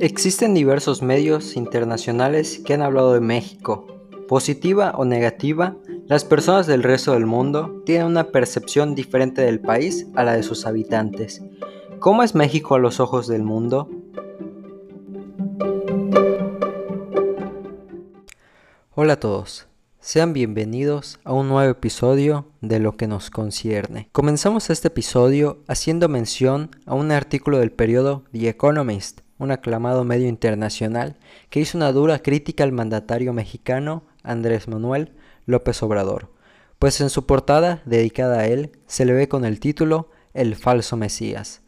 Existen diversos medios internacionales que han hablado de México. Positiva o negativa, las personas del resto del mundo tienen una percepción diferente del país a la de sus habitantes. ¿Cómo es México a los ojos del mundo? Hola a todos. Sean bienvenidos a un nuevo episodio de Lo que nos concierne. Comenzamos este episodio haciendo mención a un artículo del periódico The Economist, un aclamado medio internacional que hizo una dura crítica al mandatario mexicano Andrés Manuel López Obrador, pues en su portada dedicada a él se le ve con el título El falso Mesías.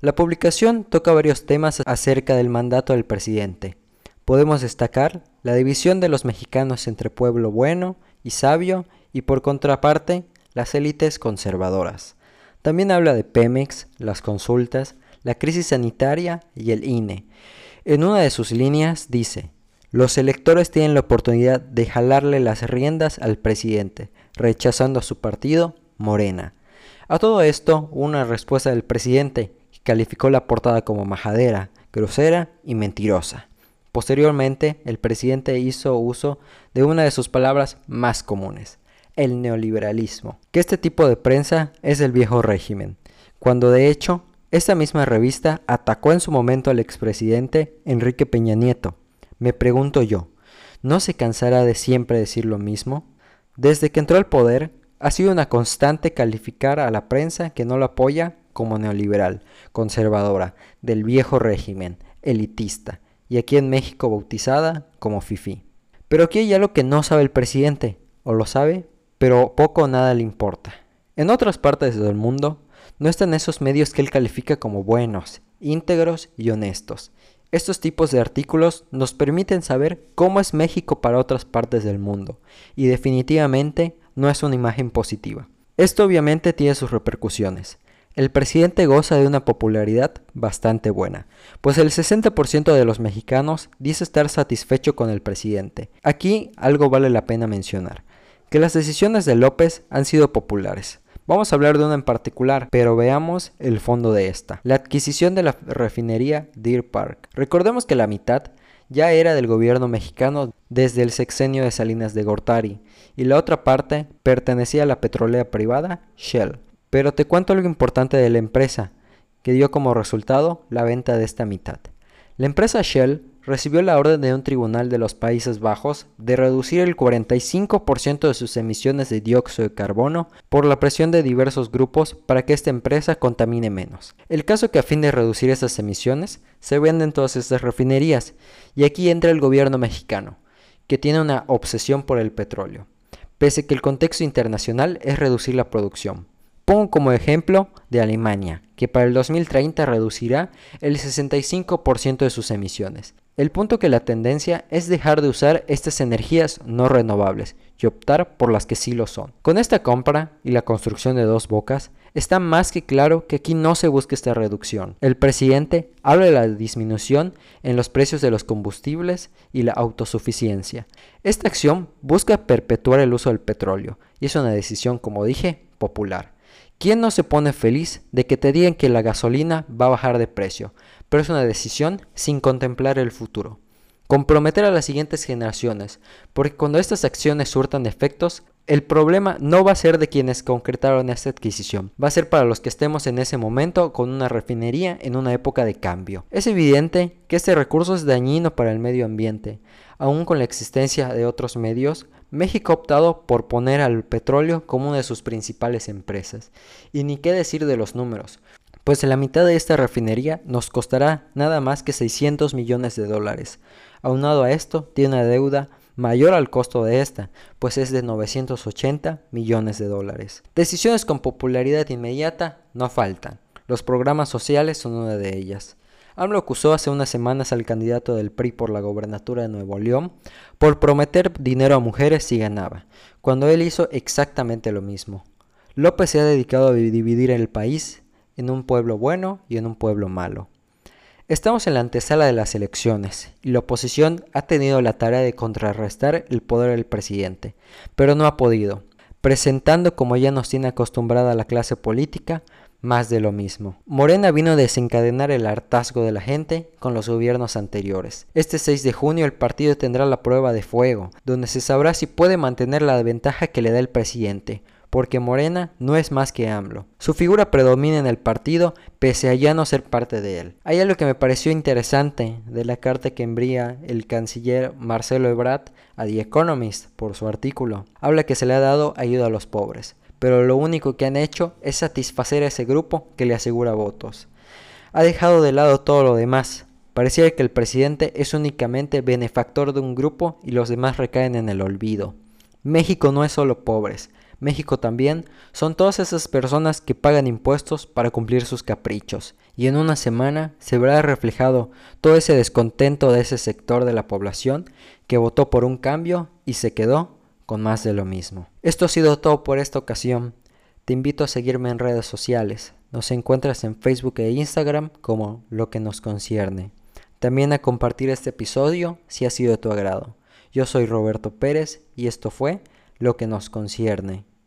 La publicación toca varios temas acerca del mandato del presidente. Podemos destacar la división de los mexicanos entre pueblo bueno y sabio y por contraparte las élites conservadoras. También habla de Pemex, las consultas, la crisis sanitaria y el INE. En una de sus líneas dice, los electores tienen la oportunidad de jalarle las riendas al presidente, rechazando a su partido, Morena. A todo esto, una respuesta del presidente, que calificó la portada como majadera, grosera y mentirosa. Posteriormente, el presidente hizo uso de una de sus palabras más comunes, el neoliberalismo, que este tipo de prensa es el viejo régimen, cuando de hecho esta misma revista atacó en su momento al expresidente Enrique Peña Nieto. Me pregunto yo, ¿no se cansará de siempre decir lo mismo? Desde que entró al poder, ha sido una constante calificar a la prensa que no lo apoya como neoliberal, conservadora, del viejo régimen, elitista, y aquí en México bautizada como FIFI. Pero aquí hay algo que no sabe el presidente, o lo sabe, pero poco o nada le importa. En otras partes del mundo no están esos medios que él califica como buenos, íntegros y honestos. Estos tipos de artículos nos permiten saber cómo es México para otras partes del mundo, y definitivamente no es una imagen positiva. Esto obviamente tiene sus repercusiones. El presidente goza de una popularidad bastante buena, pues el 60% de los mexicanos dice estar satisfecho con el presidente. Aquí algo vale la pena mencionar, que las decisiones de López han sido populares. Vamos a hablar de una en particular, pero veamos el fondo de esta. La adquisición de la refinería Deer Park. Recordemos que la mitad ya era del gobierno mexicano desde el sexenio de Salinas de Gortari y la otra parte pertenecía a la petrolera privada Shell. Pero te cuento algo importante de la empresa, que dio como resultado la venta de esta mitad. La empresa Shell recibió la orden de un tribunal de los Países Bajos de reducir el 45% de sus emisiones de dióxido de carbono por la presión de diversos grupos para que esta empresa contamine menos. El caso que a fin de reducir esas emisiones se venden todas estas refinerías y aquí entra el gobierno mexicano, que tiene una obsesión por el petróleo, pese que el contexto internacional es reducir la producción. Pongo como ejemplo de Alemania, que para el 2030 reducirá el 65% de sus emisiones. El punto que la tendencia es dejar de usar estas energías no renovables y optar por las que sí lo son. Con esta compra y la construcción de dos bocas, está más que claro que aquí no se busca esta reducción. El presidente habla de la disminución en los precios de los combustibles y la autosuficiencia. Esta acción busca perpetuar el uso del petróleo y es una decisión, como dije, popular. ¿Quién no se pone feliz de que te digan que la gasolina va a bajar de precio? Pero es una decisión sin contemplar el futuro. Comprometer a las siguientes generaciones, porque cuando estas acciones surtan efectos, el problema no va a ser de quienes concretaron esta adquisición, va a ser para los que estemos en ese momento con una refinería en una época de cambio. Es evidente que este recurso es dañino para el medio ambiente, aun con la existencia de otros medios, México ha optado por poner al petróleo como una de sus principales empresas. Y ni qué decir de los números, pues la mitad de esta refinería nos costará nada más que 600 millones de dólares. Aunado a esto, tiene una deuda mayor al costo de esta, pues es de 980 millones de dólares. Decisiones con popularidad inmediata no faltan. Los programas sociales son una de ellas. AMLO acusó hace unas semanas al candidato del PRI por la gobernatura de Nuevo León por prometer dinero a mujeres si ganaba, cuando él hizo exactamente lo mismo. López se ha dedicado a dividir el país en un pueblo bueno y en un pueblo malo. Estamos en la antesala de las elecciones y la oposición ha tenido la tarea de contrarrestar el poder del presidente, pero no ha podido, presentando como ya nos tiene acostumbrada la clase política más de lo mismo. Morena vino a desencadenar el hartazgo de la gente con los gobiernos anteriores. Este 6 de junio el partido tendrá la prueba de fuego, donde se sabrá si puede mantener la ventaja que le da el presidente, porque Morena no es más que AMLO. Su figura predomina en el partido pese a ya no ser parte de él. Hay algo que me pareció interesante de la carta que envía el canciller Marcelo Ebrard a The Economist por su artículo. Habla que se le ha dado ayuda a los pobres pero lo único que han hecho es satisfacer a ese grupo que le asegura votos. Ha dejado de lado todo lo demás. Parecía que el presidente es únicamente benefactor de un grupo y los demás recaen en el olvido. México no es solo pobres, México también son todas esas personas que pagan impuestos para cumplir sus caprichos, y en una semana se verá reflejado todo ese descontento de ese sector de la población que votó por un cambio y se quedó con más de lo mismo. Esto ha sido todo por esta ocasión. Te invito a seguirme en redes sociales. Nos encuentras en Facebook e Instagram como lo que nos concierne. También a compartir este episodio si ha sido de tu agrado. Yo soy Roberto Pérez y esto fue lo que nos concierne.